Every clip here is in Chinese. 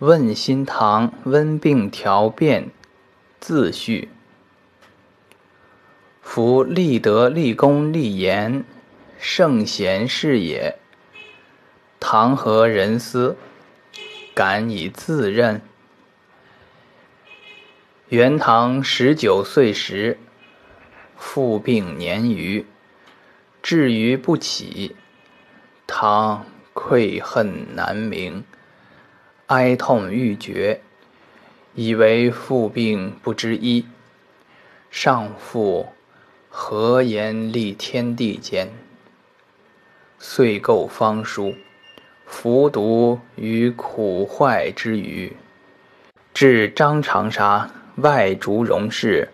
问心堂温病调变自序。夫立德、立功、立言，圣贤是也。堂和人思，敢以自任。元唐十九岁时，父病年余，至于不起，唐愧恨难明。哀痛欲绝，以为父病不知医。上父何言立天地间？遂购方书，服毒于苦坏之余。至张长沙，外逐荣氏，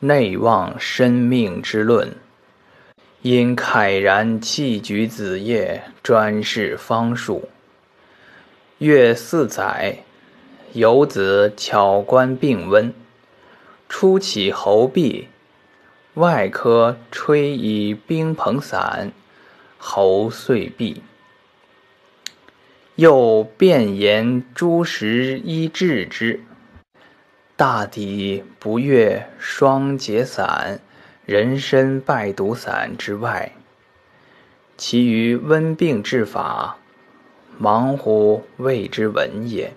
内望生命之论。因慨然弃举子业，专事方术。月四载，游子巧观病温，初起喉痹，外科吹以冰硼散，喉遂闭。又便言诸食医治之，大抵不越双节散、人参败毒散之外，其余温病治法。忙乎谓之文也。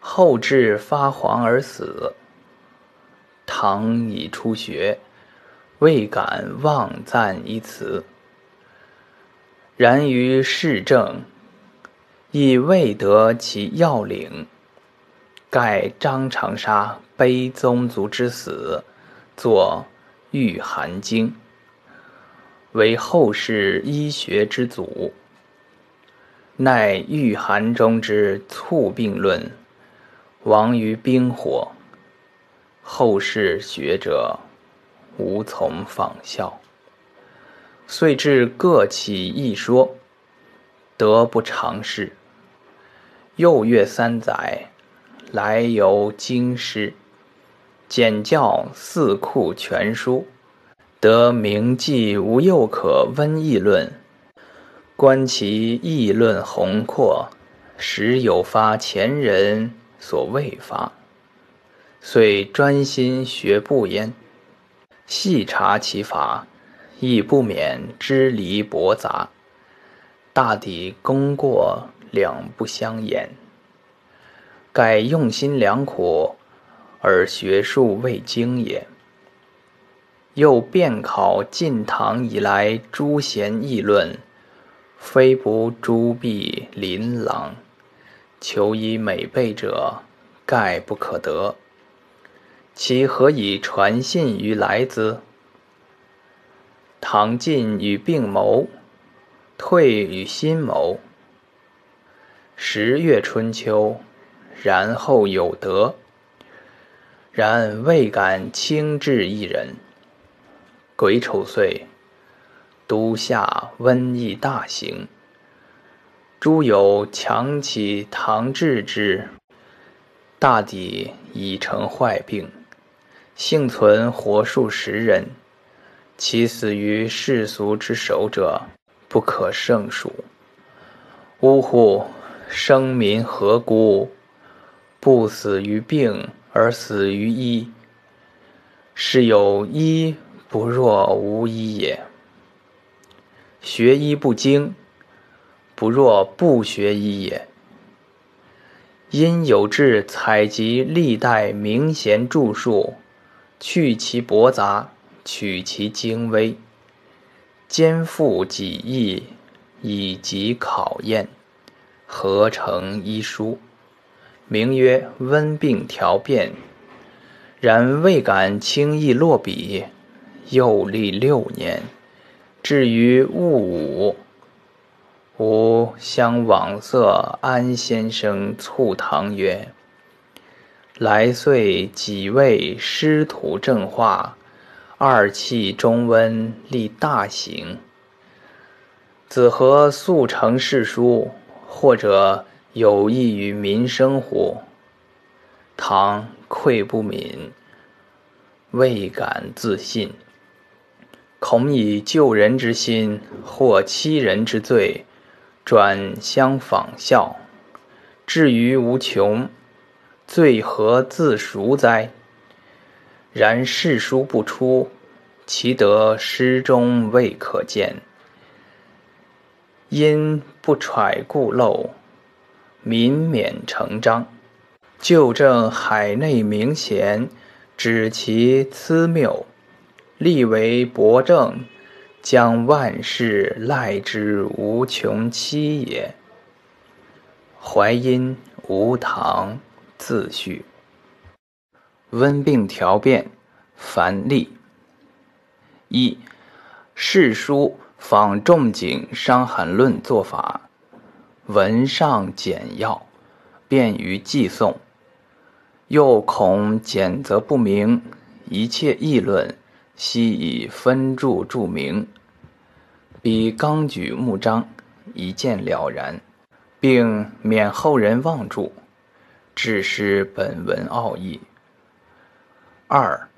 后至发黄而死。唐已初学，未敢妄赞一词。然于世政，亦未得其要领。盖张长沙悲宗族之死，作《御寒经》，为后世医学之祖。乃御寒中之猝病论，亡于冰火。后世学者无从仿效，遂至各起一说，得不偿失。又月三载，来游京师，简教四库全书，得名记无又可温议论。观其议论宏阔，实有发前人所未发，遂专心学不焉。细察其法，亦不免支离驳杂，大抵功过两不相言。盖用心良苦，而学术未精也。又遍考晋唐以来诸贤议论。非不诸婢琳琅，求以美备者，概不可得。其何以传信于来兹？唐晋与并谋，退与新谋。十月春秋，然后有德，然未敢轻治一人。癸丑岁。都下瘟疫大行，诸有强起唐治之，大抵已成坏病，幸存活数十人，其死于世俗之手者不可胜数。呜呼！生民何辜？不死于病而死于医，是有医不若无医也。学医不精，不若不学医也。因有志采集历代名贤著述，去其驳杂，取其精微，兼复己意，以及考验，合成医书，名曰《温病调变》。然未敢轻易落笔，又历六年。至于戊午，吾相往色安先生促堂曰：“来岁己未师徒正化，二气中温，立大行。子何速成世书？或者有益于民生乎？”唐愧不敏，未敢自信。恐以救人之心，或欺人之罪，转相仿效，至于无穷，罪何自赎哉？然世书不出，其得诗中未可见。因不揣故漏，民免成章。就正海内明贤，指其疵谬，立为博正，将万事赖之无穷期也。淮阴吴唐自序。温病调变，凡例。一，《世书》仿仲景《伤寒论》做法，文上简要，便于记诵。又恐简则不明，一切议论悉以分注注明，比纲举目章，一见了然，并免后人妄注，致失本文奥义。二，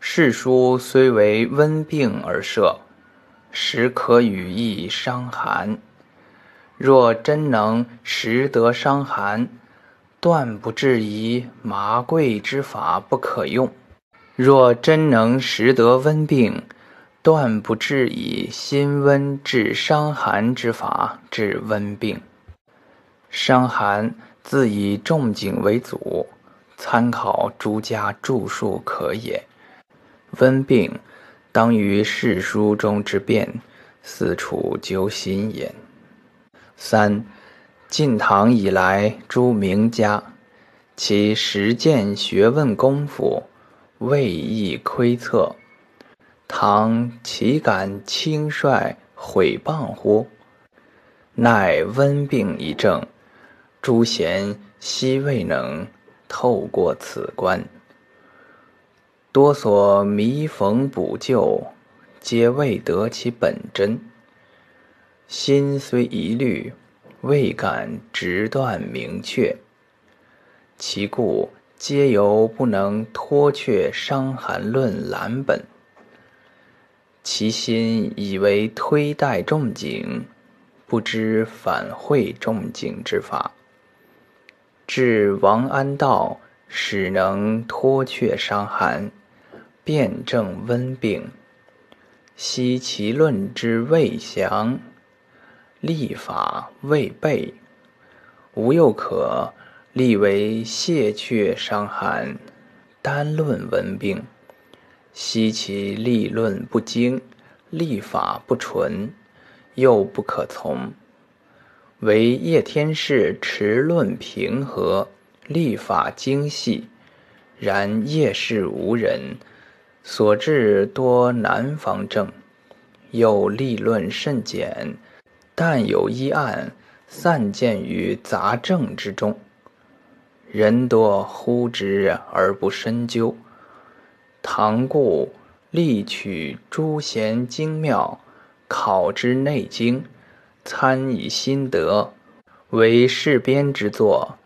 世书虽为温病而设，实可与意伤寒。若真能识得伤寒，断不质疑麻桂之法不可用；若真能识得温病，断不质疑辛温治伤寒之法治温病。伤寒自以仲景为祖，参考诸家著述可也。温病当于世书中之变，四处究心也。三。晋唐以来，诸名家其实践学问功夫未易窥测，唐岂敢轻率毁谤乎？乃温病一症，诸贤悉未能透过此关，多所弥缝补救，皆未得其本真，心虽疑虑。未敢直断明确，其故皆由不能脱却《伤寒论》蓝本，其心以为推戴仲景，不知反会仲景之法。至王安道，始能脱却伤寒，辨证温病，悉其论之未详。立法未备，吾又可立为谢却伤寒，单论文病。悉其立论不精，立法不纯，又不可从。唯叶天士持论平和，立法精细，然叶氏无人，所至多南方症，又立论甚简。但有一案散见于杂症之中，人多呼之而不深究。唐故力取诸贤精妙，考之内经，参以心得，为世编之作。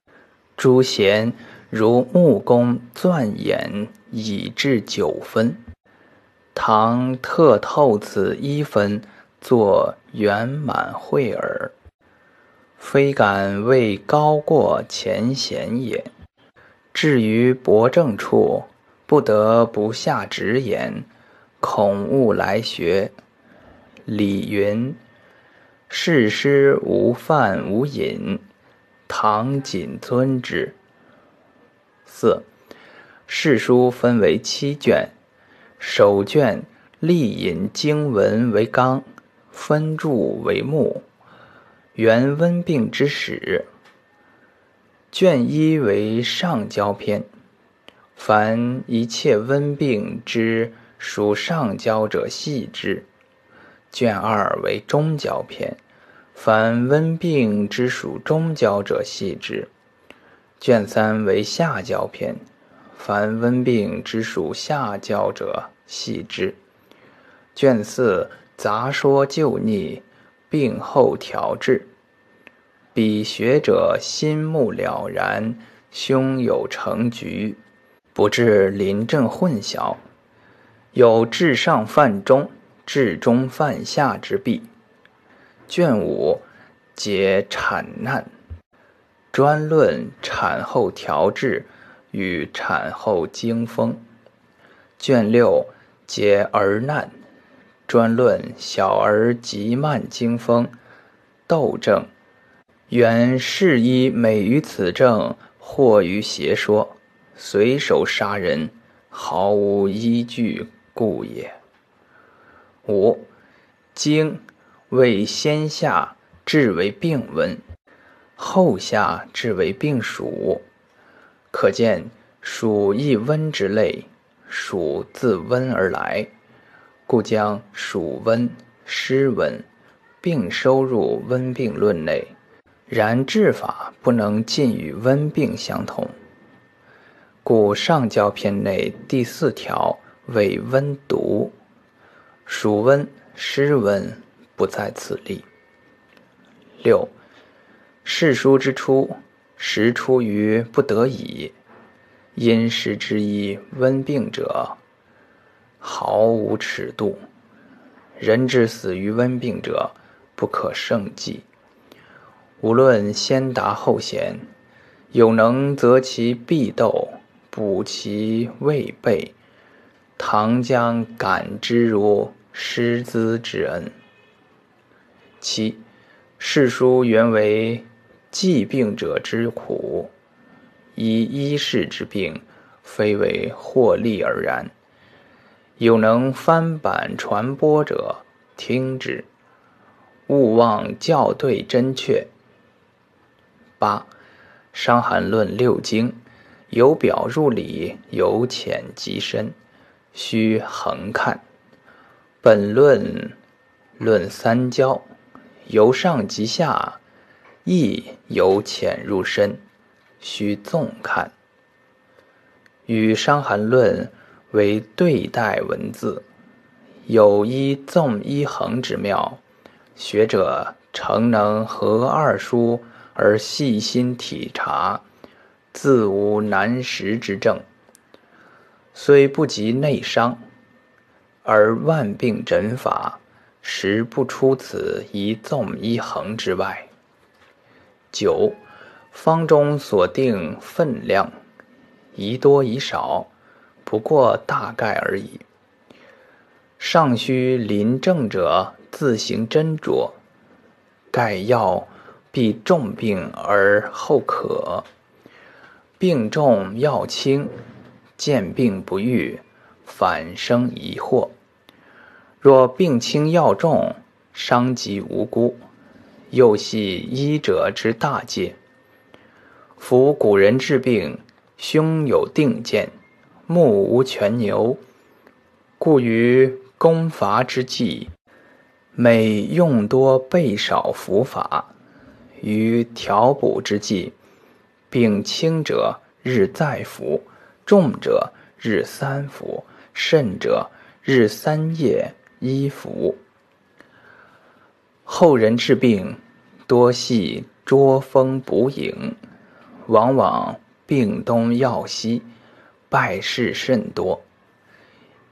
诸贤如木工钻研，以至九分。唐特透此一分。作圆满会耳，非敢为高过前贤也。至于博正处，不得不下直言，恐误来学。李云：世师无饭无饮，唐谨遵之。四，世书分为七卷，首卷立引经文为纲。分注为目，原温病之始。卷一为上焦篇，凡一切温病之属上焦者细之。卷二为中焦篇，凡温病之属中焦者细之。卷三为下焦篇，凡温病之属下焦者细之。卷四。杂说旧逆，病后调治。彼学者心目了然，胸有成局，不至临阵混淆。有至上犯中，至中犯下之弊。卷五解产难。专论产后调治与产后经风。卷六解儿难，专论小儿急慢经风、痘症。原是医美于此症，惑于邪说，随手杀人，毫无依据故也。五经为先下治为病温，后下治为病暑，可见暑亦温之类，暑自温而来，故将暑温、湿温并收入温病论内。然治法不能尽与温病相同，故上焦篇内第四条为温毒，暑温、湿温不在此例。六，世书之初，实出于不得已，因时之意温病者，毫无尺度。人之死于温病者，不可胜计。无论先达后贤，有能择其必斗，补其未备，唐将感之如师资之恩。七，世书原为疾病者之苦，以医世之病，非为获利而然。有能翻版传播者，听之，勿忘校对真确。八，《伤寒论》六经，由表入里，由浅及深，须横看。本论论三焦，由上及下，亦由浅入深，须纵看。与《伤寒论》为对待文字，有一纵一横之妙，学者诚能合二书。而细心体察，自无难识之症。虽不及内伤，而万病诊法，实不出此一纵一横之外。九，方中所定分量，宜多宜少，不过大概而已。尚需临症者自行斟酌，盖药。必重病而后可，病重药轻，见病不愈，反生疑惑。若病轻药重，伤及无辜，又系医者之大戒。夫古人治病，胸有定见，目无全牛，故于攻伐之际，每用多备少服法。于调补之际，病轻者日再服，重者日三服，甚者日三夜一服。后人治病多系捉风补影，往往病东药西，败事甚多。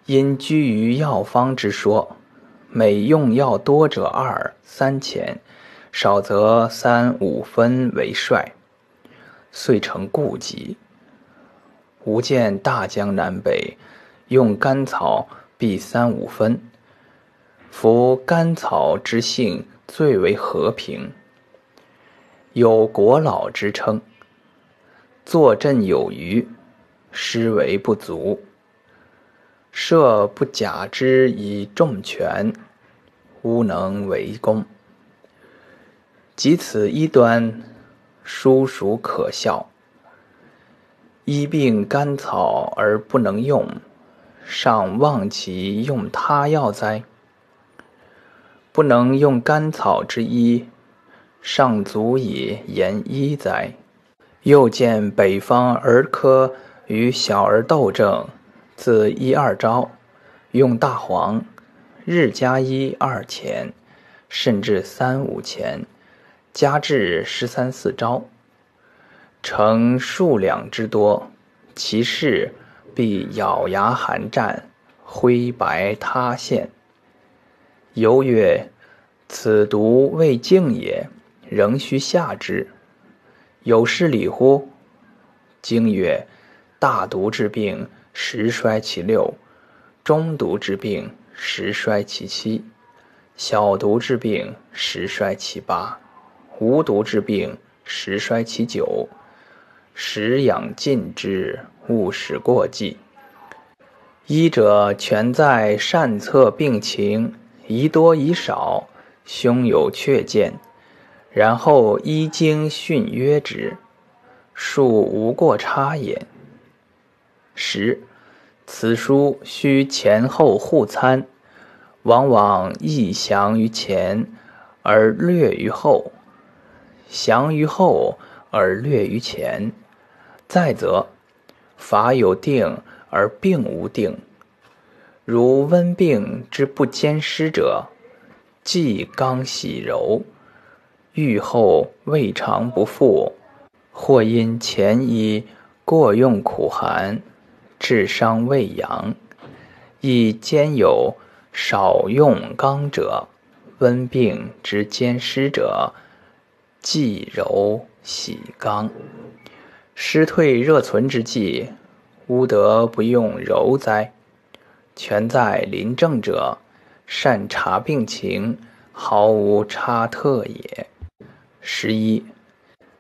因居于药方之说，每用药多者二三钱。少则三五分为帅，遂成痼疾。吾见大江南北，用甘草必三五分。夫甘草之性最为和平，有国老之称。坐镇有余，施为不足。设不假之以重权，吾能为功。即此一端，殊属可笑。医病甘草而不能用，尚望其用他药哉？不能用甘草之医，尚足以言医哉？又见北方儿科与小儿痘症，自一二招，用大黄，日加一二钱，甚至三五钱。加至十三四招，成数两之多，其势必咬牙寒战，灰白塌陷。犹曰：“此毒未静也，仍需下之。”有失礼乎？”经曰：“大毒之病，时衰其六；中毒之病，时衰其七；小毒之病，时衰其八；无毒之病，时衰其久。时养尽之，勿使过继。医者全在善测病情，宜多宜少，胸有确见，然后依经训约之。”恕无过差也。十，此书须前后互参，往往易详于前而略于后，降于后而略于前。再则，法有定而病无定，如温病之不兼施者，既刚喜柔，愈后未尝不复。或因前医过用苦寒，致伤胃阳；亦兼有少用刚者，温病之兼施者，既柔喜刚。湿退热存之际，吾得不用柔哉？全在临症者，善察病情，毫无差特也。十一。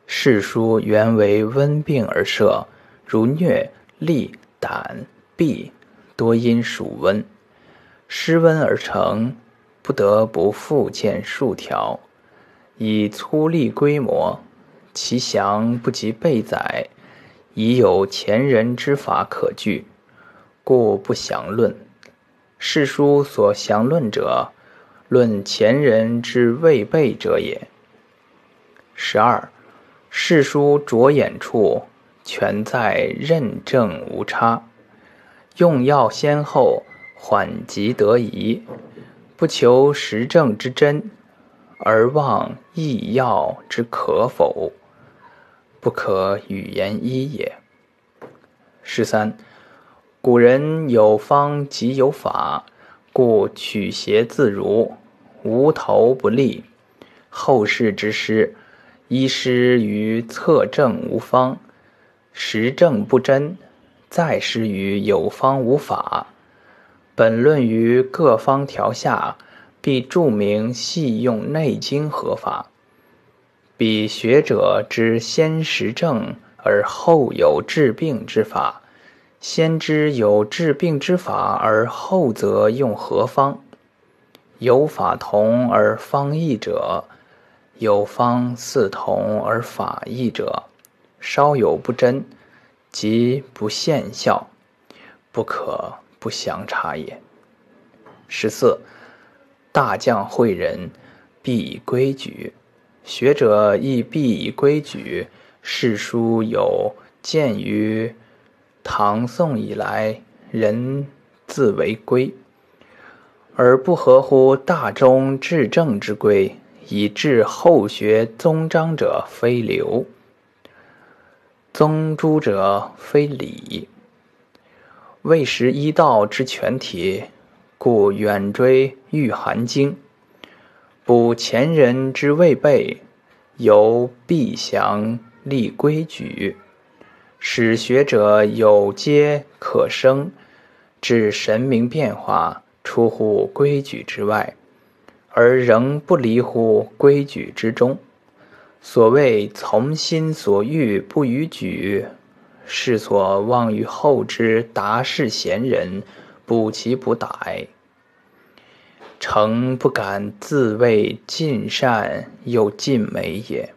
世书原为温病而设，如疟、痢、胆、痹，多因属温，失温而成，不得不复见数条，以粗粝规模，其详不及备载，已有前人之法可据，故不详论。世书所详论者，论前人之未备者也。十二。世书着眼处，全在认证无差，用药先后，缓急得宜，不求实证之真，而望易药之可否，不可语言医也。十三，古人有方即有法，故取邪自如，无头不利。后世之师。医师于测证无方，实证不真；再师于有方无法。本论于各方条下，必注明细用《内经》合法。彼学者知先实证而后有治病之法，先知有治病之法而后则用何方？有法同而方异者。有方似同而法异者，稍有不真，即不现效，不可不详察也。十四，大将会人，必以规矩；学者亦必以规矩。世书有见于唐宋以来，人自为规，而不合乎大中至正之规。以致后学宗章者非流，宗诸者非礼。未识医道之全体，故远追《御寒经》，补前人之未备，由必详立规矩，使学者有皆可生，至神明变化出乎规矩之外。而仍不离乎规矩之中。所谓从心所欲不逾矩，是所望于后之达世贤人，补其不逮，诚不敢自谓尽善又尽美也。